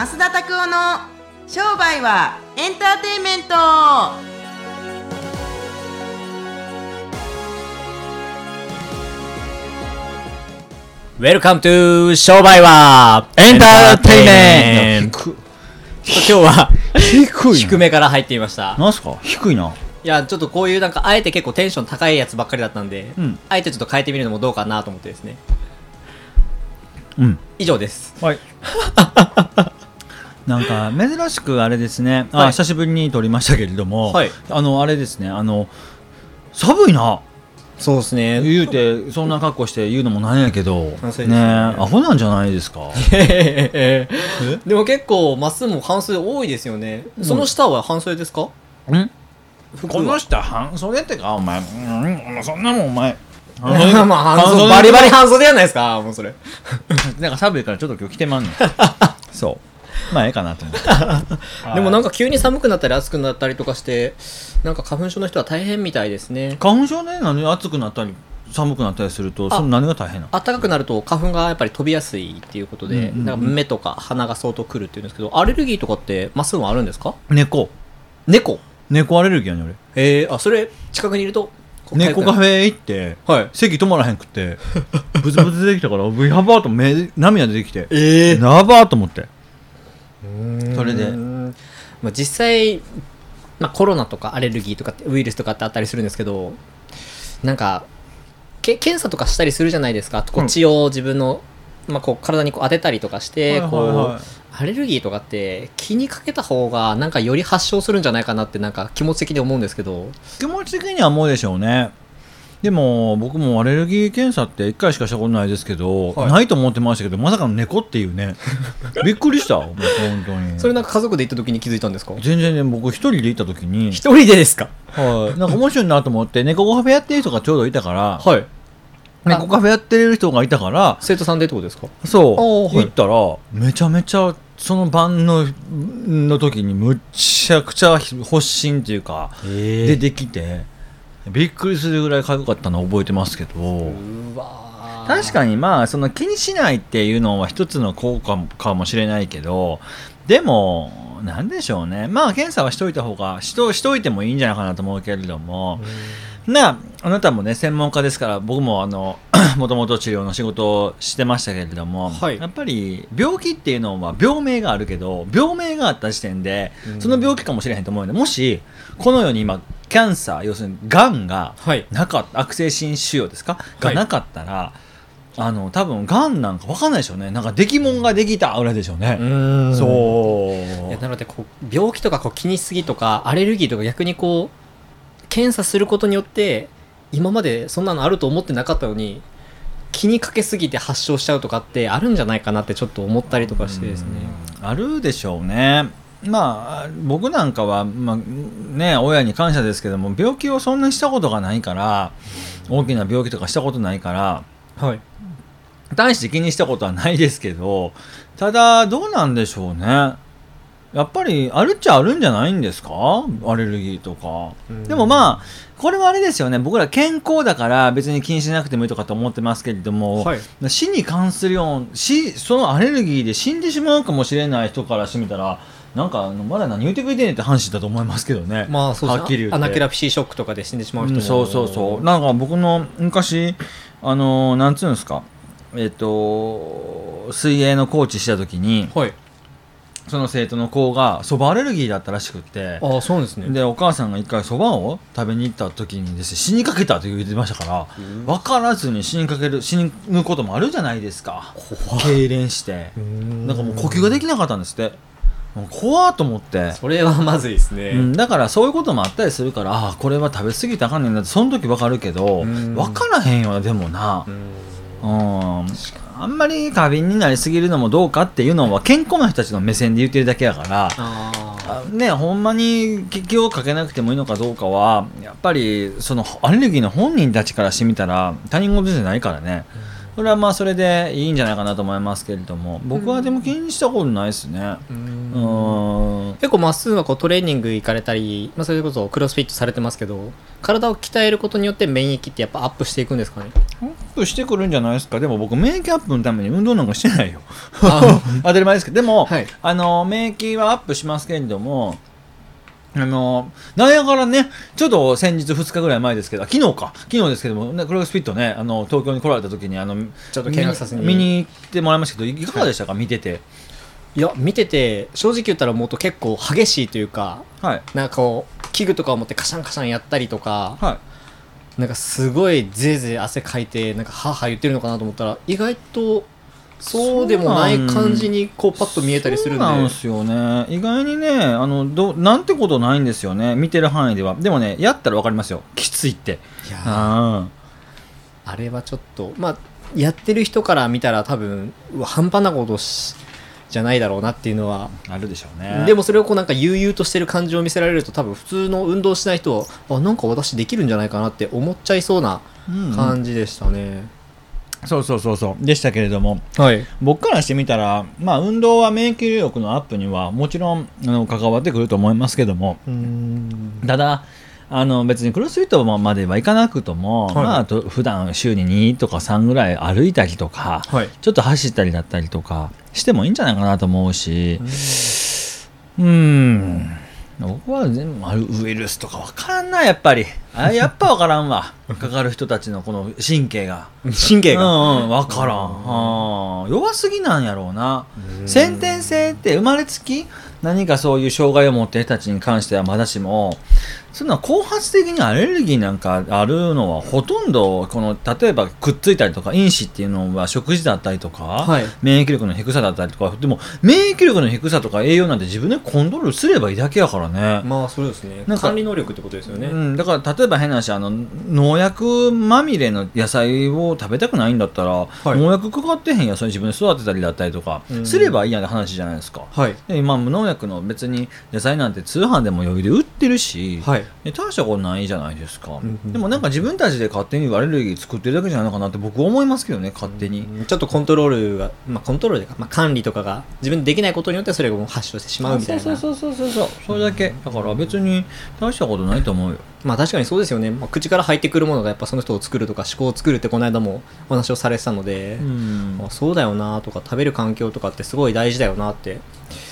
増田拓夫の商売はエンターテインメント。 Welcome to 商売はエンターテイメント。今日は低い。低めから入っていました。なんすか？低いな。いやちょっとこういうなんかあえて結構テンション高いやつばっかりだったんで、うん。あえてちょっと変えてみるのもどうかなと思ってですね。うん。以上です。はい なんか珍しくあれですね、あはい。久しぶりに撮りましたけれども、はい。あのあれですね。あの寒いな。そうですね。言うてそんな格好して言うのもなんやけど。ね。ねアホなんじゃないですか。でも結構まっすぐも半袖多いですよね。その下は半袖ですか、ん。服このは人半袖ってかお前。うんそんなもんお前。まあ半袖バリバリ半袖やないですかもうそれ。なんか寒いからちょっと今日着てまんねん。そうまあええかなと思って。でもなんかか急に寒くなったり暑くなったりとかしてなんか花粉症の人は大変みたいですね。花粉症ね何暑くなったり寒くなったりするとあその何が大変な。の暖かくなると花粉がやっぱり飛びやすいっていうことで、うんうんうん。なんか目とか鼻が相当くるっていうんですけどアレルギーとかってまっすぐはあるんですか？猫。猫？猫アレルギーやねん俺。えー、あそれ近くにいると猫カフェ行ってはい。席止まらへんくってブツブツ出てきたからブヤバーと目涙出てきてえやばーと思ってそれで。まあ、実際、まあ、コロナとかアレルギーとかウイルスとかってあったりするんですけどなんかけ検査とかしたりするじゃないですか。こううん血を自分の、まあ、こう体にこう当てたりとかして、こうアレルギーとかって気にかけた方がなんかより発症するんじゃないかなってなんか気持ち的に思うんですけど。気持ち的には思うでしょうねでも僕もアレルギー検査って1回しかしたことないですけど、はい。ないと思ってましたけどまさかの猫っていうね。びっくりした。本当に。それなんか家族で行った時に気づいたんですか？全然ね僕一人で行った時に。一人でですか？はい、なんか面白いなと思って猫カフェやってる人がちょうどいたから、はい。猫カフェやってる人がいたから生徒さんでってことですか？そう、はい。行ったらめちゃめちゃその晩のの時にむっちゃくちゃ発疹っていうか、出てきてびっくりするぐらいかゆかったの覚えてますけど、確かにまあその気にしないっていうのは一つの効果かもしれないけどでもなんでしょうね。まあ検査はしといた方がしとしといてもいいんじゃないかなと思うけれども、なあなたもね専門家ですから僕もあのもともと治療の仕事をしてましたけれども、はい。やっぱり病気っていうのは病名があるけど病名があった時点でその病気かもしれへんと思うのでもしこのように今キャンサー要するにがんがはい。なかった悪性心腫瘍ですか？はい。がなかったら、あの多分がんなんか分かんないでしょうね。なんか出来物ができたぐらいでしょうね、うん。そう。なのでこう病気とかこう気にしすぎとかアレルギーとか逆にこう検査することによって今までそんなのあると思ってなかったのに気にかけすぎて発症しちゃうとかってあるんじゃないかなってちょっと思ったりとかしてですね。うん。あるでしょうねまあ僕なんかは、まあね、親に感謝ですけども病気をそんなにしたことがないから大きな病気とかしたことないからはい。大して気にしたことはないですけどただどうなんでしょうね。やっぱりあるっちゃあるんじゃないんですか？アレルギーとか。うん。でもまあこれはあれですよね。僕ら健康だから別に気にしなくてもいいとかと思ってますけれども、はい。死に関するよう死そのアレルギーで死んでしまうかもしれない人からしてみたらなんかあのまだ何言ってくれてんねんって話だと思いますけどね、まあそうはっきり言って。アナフィラキシーショックとかで死んでしまう人も、うんそうそうそう。なんか僕の昔あのなんつうんですか。えっ、と水泳のコーチした時にはい。その生徒の子がそばアレルギーだったらしくって。ああそうですね。でお母さんが一回そばを食べに行った時にですね死にかけたと言ってましたから分からずに死にかける死ぬこともあるじゃないですか。痙攣して。なんかもう呼吸ができなかったんですって怖っと思って、それはまずいですね、うん、だからそういうこともあったりするからああこれは食べ過ぎたらあかんねんなってその時分かるけどうん。分からへんよなでもな。うん。うん。あんまり過敏になりすぎるのもどうかっていうのは健康な人たちの目線で言ってるだけやから。ねほんまに気をかけなくてもいいのかどうかはやっぱりそのアレルギーの本人たちからしてみたら他人事じゃないからね、それはまあそれでいいんじゃないかなと思いますけれども。僕はでも気にしたことないですね。ーううん。ん結構まっすぐはこうトレーニング行かれたり、まあ、それこそクロスフィットされてますけど体を鍛えることによって免疫ってやっぱアップしていくんですかね？プしてくるんじゃないですか？でも僕免疫アップのために運動なんかしてないよ。あ。当たり前ですけど。でも、はい。あの免疫はアップしますけれどもあのなんやからね、ちょっと先日2日ぐらい前ですけど、あ昨日か、昨日ですけども、ね、クロスフィットね、あの東京に来られた時にあのちょっと見見に行ってもらいましたけど、いかがでしたか、見てて。いや見てて正直言ったらもっと結構激しいというかはい。なんかこう器具とかを持ってカシャンカシャンやったりとかはい。なんかすごいぜいぜい汗かいてなんかはーはー言ってるのかなと思ったら意外とそうでもない感じにこうパッと見えたりするんでそうなんですよね。意外にね、あのどなんてことないんですよね、見てる範囲では。でもね、やったらわかりますよ、きついって。いやーああれはちょっとまあやってる人から見たら多分半端なことしじゃないだろうなっていうのはあるでしょうね。でもそれをこうなんか悠々としてる感じを見せられると多分普通の運動しない人はあなんか私できるんじゃないかなって思っちゃいそうなうんうん感じでしたね、そうそうそうそう。でしたけれども、はい。僕からしてみたら、まあ、運動は免疫力のアップにはもちろんあの関わってくると思いますけどもうん。ただあの別にクロスフィットまではいかなくとも、はい。まあ、と普段週に2とか3ぐらい歩いたりとかはい。ちょっと走ったりだったりとかしてもいいんじゃないかなと思うしうん僕は全部あるウイルスとか分からんなやっぱり。あ やっぱ分からんわ。かかる人たちのこの神経が。神経が、うんうん、分からん、弱すぎなんやろうな。先天性って生まれつき何かそういう障害を持っている人たちに関してはまだしもそんな後発的にアレルギーなんかあるのはほとんどこの例えばくっついたりとか因子っていうのは食事だったりとか、はい。免疫力の低さだったりとかでも免疫力の低さとか栄養なんて自分でコントロールすればいいだけやからね。まあそうですね。管理能力ってことですよね、うん、だから例えば変な話あの農薬まみれの野菜を食べたくないんだったら、い。農薬かかってへん野菜自分で育てたりだったりとかうん。すればいいやんって話じゃないですか。はい。で今無農薬の別に野菜なんて通販でも余裕で売ってるし、はいで大したことないじゃないですか、うんうんでもなんか自分たちで勝手にアレルギー作ってるだけじゃないのかなって僕は思いますけどね勝手に、ちょっとコントロールが、まあ、コントロールでか、まあ、管理とかが自分でできないことによってそれが発症してしまうみたいな。そうそうそうそうそうそれだけ。だから別に大したことないと思うよ。まあ確かにそうですよね、まあ、口から入ってくるものがやっぱその人を作るとか思考を作るってこの間もお話をされてたので、うん。まあ、そうだよなとか食べる環境とかってすごい大事だよなって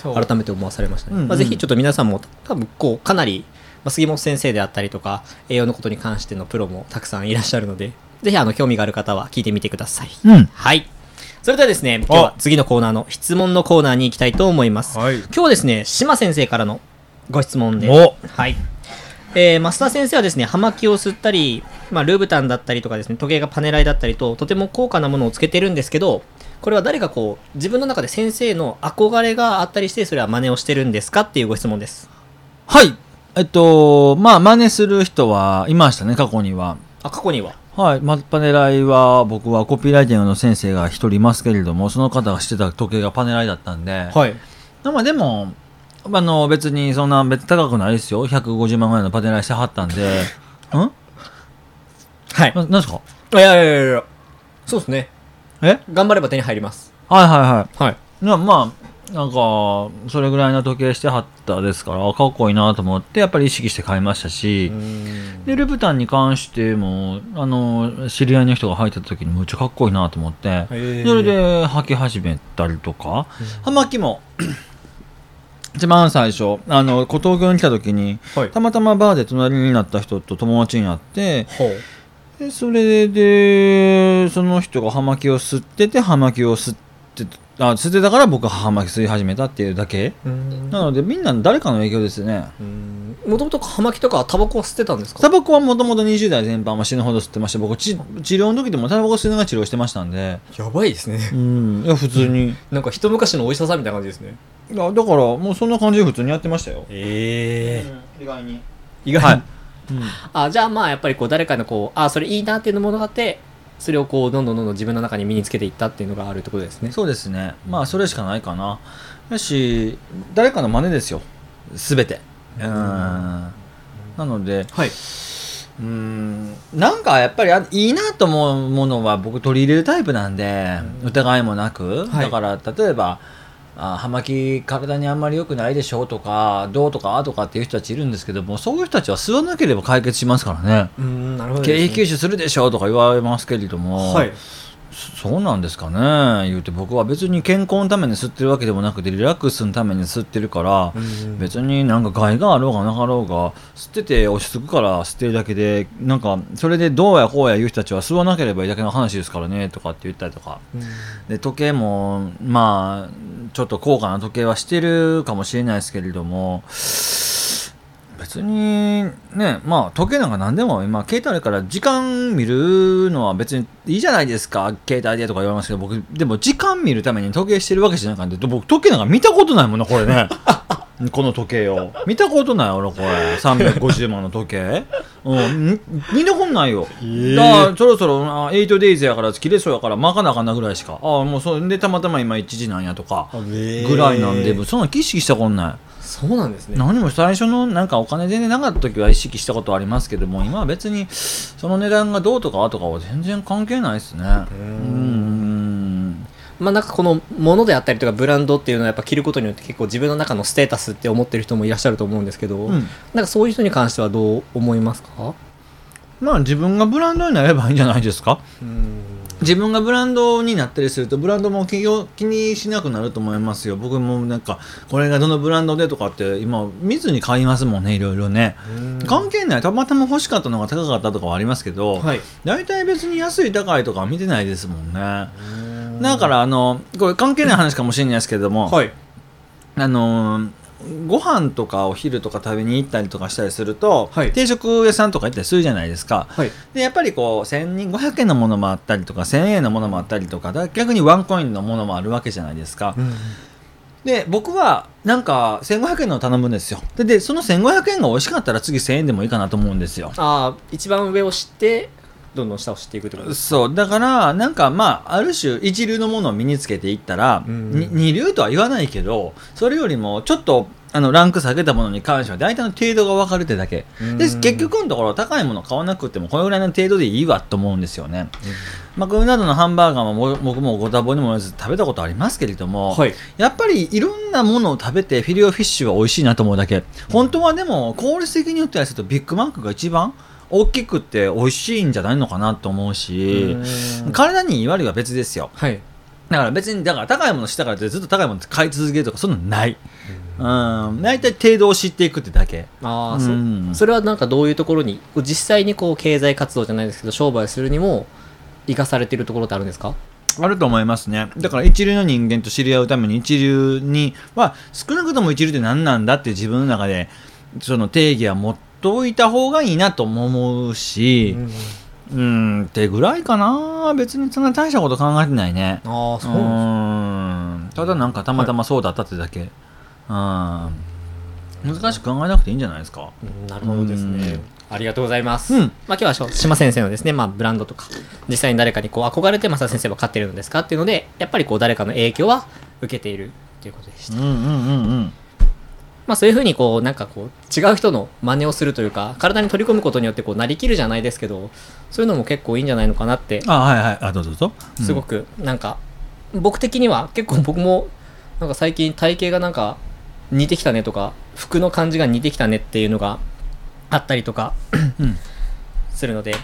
改めて思わされましたね、うんうん。まあ、ぜひちょっと皆さんも多分こうかなり、まあ、杉本先生であったりとか栄養のことに関してのプロもたくさんいらっしゃるのでぜひあの興味がある方は聞いてみてください、うん。はい。それではですね今日は次のコーナーの質問のコーナーに行きたいと思います、はい。今日はですね島先生からのご質問でお。はい。えー、増田先生はですね、葉巻を吸ったり、まあ、ルーブタンだったりとかですね、時計がパネライだったりと、とても高価なものをつけてるんですけど、これは誰かこう、自分の中で先生の憧れがあったりして、それは真似をしてるんですかっていうご質問です。はい。えっと、まあ、真似する人はいましたね、過去には。あ、過去には？はい。マパネライは、僕はコピーライティングの先生が一人いますけれども、その方がしてた時計がパネライだったんで、はい。まあでも、あの、別にそんな別に高くないですよ。150万ぐらいのパネライしてはったんで、ん？はい。ななんですか？いやいやいやいやそうですね。え？頑張れば手に入ります。はいはいはい。はい。なまあ、なんか、それぐらいの時計してはったですから、かっこいいなと思って、やっぱり意識して買いましたし、で、ルブタンに関しても、あの、知り合いの人が履いてた時にむっちゃかっこいいなと思って、それで履き始めたりとか、葉巻も、一番最初、あの、小東京に来た時に、はい。たまたまバーで隣になった人と友達になって。でそれで、その人が葉巻を吸ってて、葉巻を吸って、あ、吸ってたから僕は葉巻吸い始めたっていうだけ。うんなので、みんな誰かの影響ですね。もともと葉巻とかタバコは吸ってたんですか？タバコはもともと20代全般は死ぬほど吸ってました。僕ち、治療の時でもタバコ吸いながら治療してましたんで。やばいですね。うん。いや、普通に。なんか一昔のお医者さんみたいな感じですね。いや、だから、もうそんな感じで普通にやってましたよ。え意外に。意外に、はいあじゃあまあやっぱりこう誰かのこうあそれいいなっていうのものがあってそれをこうどんどんどんどん自分の中に身につけていったっていうのがあるってことですねそうですね。まあ、それしかないかな。だし、誰かの真似ですよ。すべて。うん。なので、はいうんなんかやっぱりあいいなと思うものは僕取り入れるタイプなんで、疑いもなく、はいだから例えばあ葉巻体にあんまり良くないでしょとかどうとかあとかっていう人たちいるんですけどもそういう人たちは吸わなければ解決しますからね。うんなるほど経費吸収するでしょとか言われますけれども、はい。そそうなんですかね。言うて僕は別に健康のために吸ってるわけでもなくてリラックスのために吸ってるから、うん別になんか害があろうがなかろうが吸ってて落ち着くから吸ってるだけでなんかそれでどうやこうや言う人たちは吸わなければいいだけの話ですからねとかって言ったりとか。うん。で時計もまあちょっと高価な時計はしてるかもしれないですけれども別にねまあ時計なんか何でも今携帯あるから時間見るのは別にいいじゃないですか。携帯でとか言われますけど僕でも時間見るために時計してるわけじゃないかんで僕時計なんか見たことないもんなこれね。この時計を。見たことない俺これ。350万の時計。うん。み見たことないよ、だからそろそろあ 8days やから切れそうやから巻かなあかんなぐらいしか。ああもうそれでたまたま今1時なんやとかぐらいなんで、もうそんな意識したことない。そうなんですね。何も最初のなんかお金全然なかった時は意識したことはありますけども今は別にその値段がどうとかとかは全然関係ないですね。うんまあなんかこのものであったりとかブランドっていうのはやっぱ着ることによって結構自分の中のステータスって思ってる人もいらっしゃると思うんですけど、うん。なんかそういう人に関してはどう思いますか？まあ自分がブランドになればいいんじゃないですか？うん。自分がブランドになったりするとブランドも気を気にしなくなると思いますよ。僕もなんかこれがどのブランドでとかって今見ずに買いますもんねいろいろね。関係ない。たまたま欲しかったのが高かったとかはありますけど、はい。大体別に安い高いとかは見てないですもんねだからあのこれ関係ない話かもしれないですけれども、はい。あのーご飯とかお昼とか食べに行ったりとかしたりすると、はい。定食屋さんとか行ったりするじゃないですか。はい。でやっぱりこう1500円のものもあったりとか1000円のものもあったりとかだ逆にワンコインのものもあるわけじゃないですか、で僕はなんか1500円のを頼むんですよ。ででその1500円が美味しかったら次1000円でもいいかなと思うんですよ。ああ一番上を知ってどんどん下を知っていくってことですそう。だからなんかまあある種一流のものを身につけていったら、うん。に二流とは言わないけどそれよりもちょっとあのランク下げたものに関しては大体の程度が分かるってだけ。でうん。結局のところ高いもの買わなくてもこれぐらいの程度でいいわと思うんですよね、マクドナルドのハンバーガーもも僕もご多忙にも食べたことありますけれども、はい。やっぱりいろんなものを食べてフィレオフィッシュは美味しいなと思うだけ。本当はでも効率的に言ったりするとビッグマックが一番大きくて美味しいんじゃないのかなと思うしうん。体にいい悪いは別ですよ。はい。だから別にだから高いものしたからってずっと高いもの買い続けるとかそんなのない。うん。大体程度を知っていくってだけ。ああ、うん。そそれはなんかどういうところに実際にこう経済活動じゃないですけど商売するにも生かされてるところってあるんですか？あると思いますね。だから一流の人間と知り合うために一流には少なくとも一流って何なんだって自分の中でその定義は持っておいた方がいいなとも思うしうんってぐらいかな。別にそんな大したこと考えてないね。ああそううん。ただなんかたまたまそうだったってだけ、うん。難しく考えなくていいんじゃないですか。うんなるほどですね。うん。ありがとうございます。うん。まあ今日は島先生のですね、まあブランドとか、実際に誰かにこう憧れて正先生は飼ってるのですかっていうので、やっぱりこう誰かの影響は受けているということでした。うんうんうんうんまあそういうふうにこうなんかこう違う人の真似をするというか、体に取り込むことによってこうなりきるじゃないですけど、そういうのも結構いいんじゃないのかなって、あはいはい。あどうぞどうぞ、うん。すごくなんか、僕的には結構僕もなんか最近体型がなんか似てきたねとか、服の感じが似てきたねっていうのがあったりとか、うん。するので、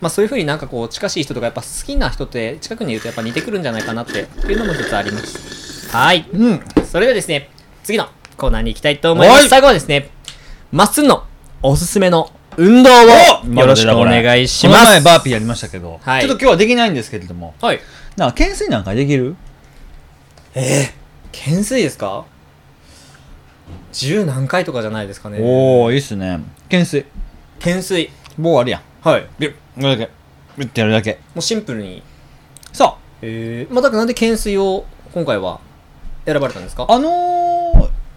まあ、そういうふうになんかこう近しい人とかやっぱ好きな人って近くにいるとやっぱ似てくるんじゃないかなっていうのも一つあります。はい。うん。それではですね次のコーナーに行きたいと思いまはい。す最後はですねまっすんのおすすめの運動をよろしくお願いしまこの前すバーピーやりましたけど、はい。ちょっと今日はできないんですけれどもはい。なんか懸垂なんかできる？懸垂ですか？十何回とかじゃないですかね。おおいいっすね。懸垂。懸垂。棒あるやん。はい。ビュッこれだけ。ビュッてやるだけ。もうシンプルに。そえー、まあだからなんで懸垂を今回は選ばれたんですか？うあのー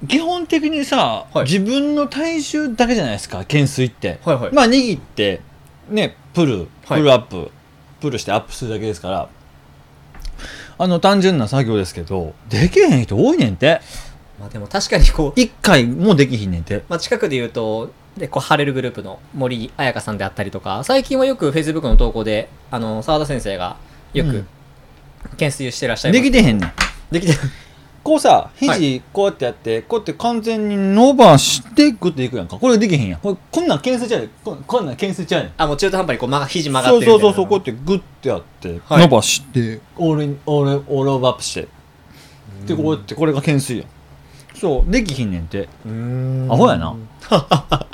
基本的にさ、はい。自分の体重だけじゃないですか懸垂って、はいはい。まあ握ってねプルはい。プルアップ、プルしてアップするだけですから。あの単純な作業ですけどできへん人多いねんて。まあでも確かにこう一回もできひんねんて。まあ、近くで言うと、で、こう、ハレルグループの森彩香さんであったりとか、最近はよく Facebook の投稿で、あの、澤田先生がよくうん、懸垂してらっしゃいます。できてへんねん。できて、こうさ肘こうやってやって、こうやって完全に伸ばしてグッていくやんか。これできへんやん。これこんなん懸垂ちゃうこん。こんなん懸垂ちゃうねん。あもう中途半端にこう曲が肘曲がってるみたいうな。そそうそうこうやってグッてやって、はい。伸ばしてオールオールオールオーバーアップして。でこうやってこれが懸垂やん。そうできひんねんて。うーん。アホやな。え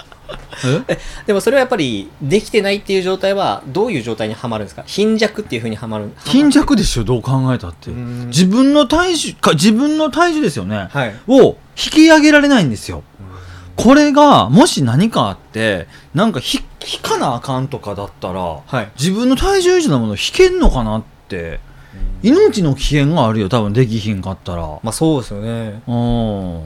でもそれはやっぱりできてないっていう状態はどういう状態にはまるんですか？貧弱っていうふうにはまる貧弱でしょ？どう考えたって。うん。自分の体重か自分の体重ですよね、はい。を引き上げられないんですよ。これがもし何かあってなんかひ引かなあかんとかだったらはい。自分の体重以上のもの引けんのかなって。命の危険があるよ多分できひんかったら。まあそうですよね。うん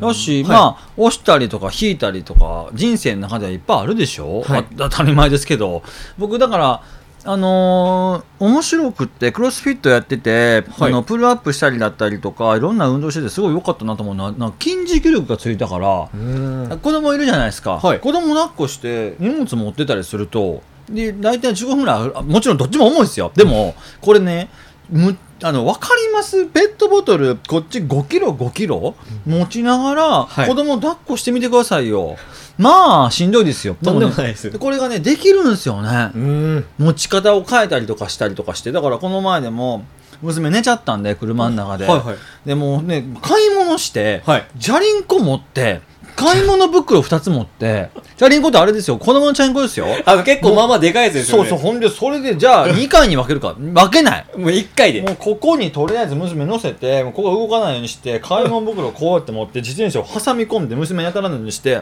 よし、はい。まあ押したりとか引いたりとか人生の中ではいっぱいあるでしょ、はい。あ当たり前ですけど。僕だからあのー面白くってクロスフィットやってて、はい。あのプルアップしたりだったりとかいろんな運動しててすごい良かったなと思うのはなんか筋持久力がついたから、うん。子供いるじゃないですか、はい。子供抱っこして荷物持ってたりするとで大体15分ぐらいもちろんどっちも重いですよ。でもこれねむあの分かります？ペットボトルこっち5キロ5キロ？持ちながら、はい。子供抱っこしてみてくださいよ。まあしんどいですよ。とんでもねないです。でこれがねできるんですよね。うん。持ち方を変えたりとかしたりとかしてだからこの前でも娘寝ちゃったんで車の中で、はいはい。でもうね買い物して、はい。じゃりんこ持って買い物袋2つ持ってじゃりんこってあれですよ。子供のチャリンコですよ。あの結構まあまあでかいやつですよね。そうそうほんでそれでじゃあ 2回に分けるか。分けない。もう1回で。もうここにとりあえず娘乗せてここ動かないようにして買い物袋をこうやって持って自転車を挟み込んで娘に当たらないようにして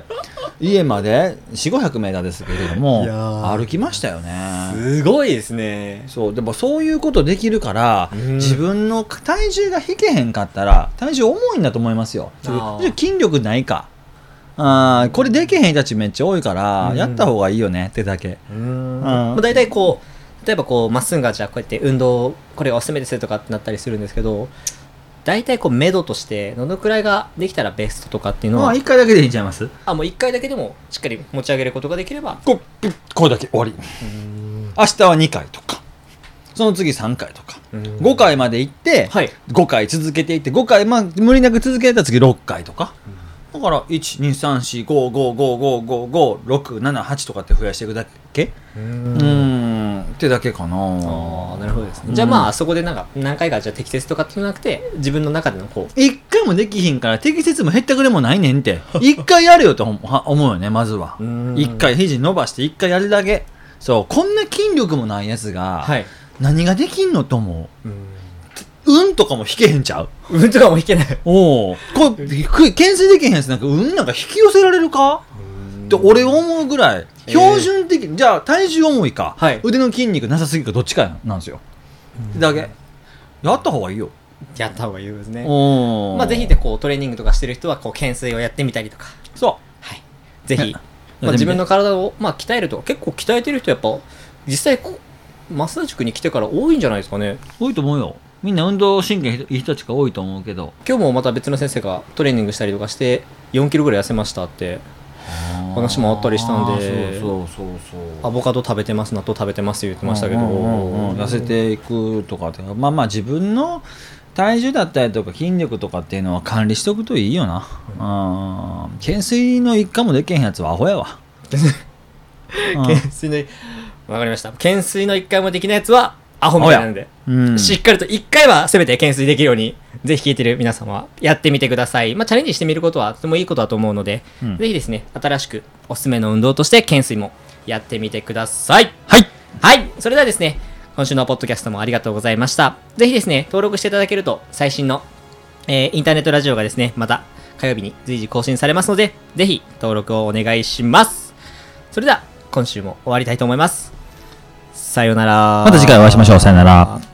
家まで4500メーターですけれども歩きましたよね。すごいですね。そうでもそういうことできるから、うん。自分の体重が引けへんかったら体重重いんだと思いますよ。筋力ないかあーこれできへん人たちめっちゃ多いから、うん。やった方がいいよねってだけ。うん。ん。まあ大体こう例えばこうまっすんがじゃあこうやって運動これがおすすめですとかってなったりするんですけど大体こう目処としてどのくらいができたらベストとかっていうのはまあ1回だけでいいんちゃいます？あもう1回だけでもしっかり持ち上げることができればこうこれだけ終わり。明日は2回とかその次3回とか5回まで行って、はい。5回続けていって5回、まあ、無理なく続けたら次6回とか、だから1234555555678とかって増やしていくだけ？ううん。んってだけかな。ああなるほどですね、うんじゃあまあそこでなんか何回かじゃあ適切とかっていうのなくて自分の中でのこう。一回もできひんから適切も減ったくれもないねんって。一回やるよと思うよねまずは。うん。一回肘伸ばして一回やるだけ。そうこんな筋力もないやつがはい。何ができんのと思う。ん。う運とかも引けへんちゃう？運とかも引けない。おおこれひく懸垂できへんやつなんか運なんか引き寄せられるか？って俺思うぐらい。えー標準的、じゃあ体重重いか、はい。腕の筋肉なさすぎるかどっちかなんですよ、だけ。やった方がいいよ。やった方がいいですね。おまあぜひでこうトレーニングとかしてる人はこう懸垂をやってみたりとか。そはい。ぜひ。やまあ、自分の体を、まあ、鍛えると結構鍛えてる人やっぱ実際こう増田塾に来てから多いんじゃないですかね。う多いと思うよみんな運動神経いい人たちが多いと思うけど。今日もまた別の先生がトレーニングしたりとかして4キロぐらい痩せましたって。話もあったりしたんでそうそうそう。そうアボカド食べてます納豆食べてますって言ってましたけど、痩せていくとかって。まあまあ自分の体重だったりとか筋力とかっていうのは管理しとくといいよな、うん、懸垂の一回もできへんやつはアホやわ、う ん懸垂のわかりました。懸垂の1回もできないやつはアホみたいなんで、うん、しっかりと1回はせめて懸垂できるようにぜひ聞いてる皆様はやってみてください、まあ、チャレンジしてみることはとてもいいことだと思うので、うんぜひですね新しくおすすめの運動として懸垂もやってみてくださいはいはい。それではですね、今週のポッドキャストもありがとうございました。ぜひですね、登録していただけると、最新の、えーインターネットラジオがですね、また火曜日に随時更新されますので、ぜひ登録をお願いします。それでは、今週も終わりたいと思います。さよなら。また次回お会いしましょうさよなら。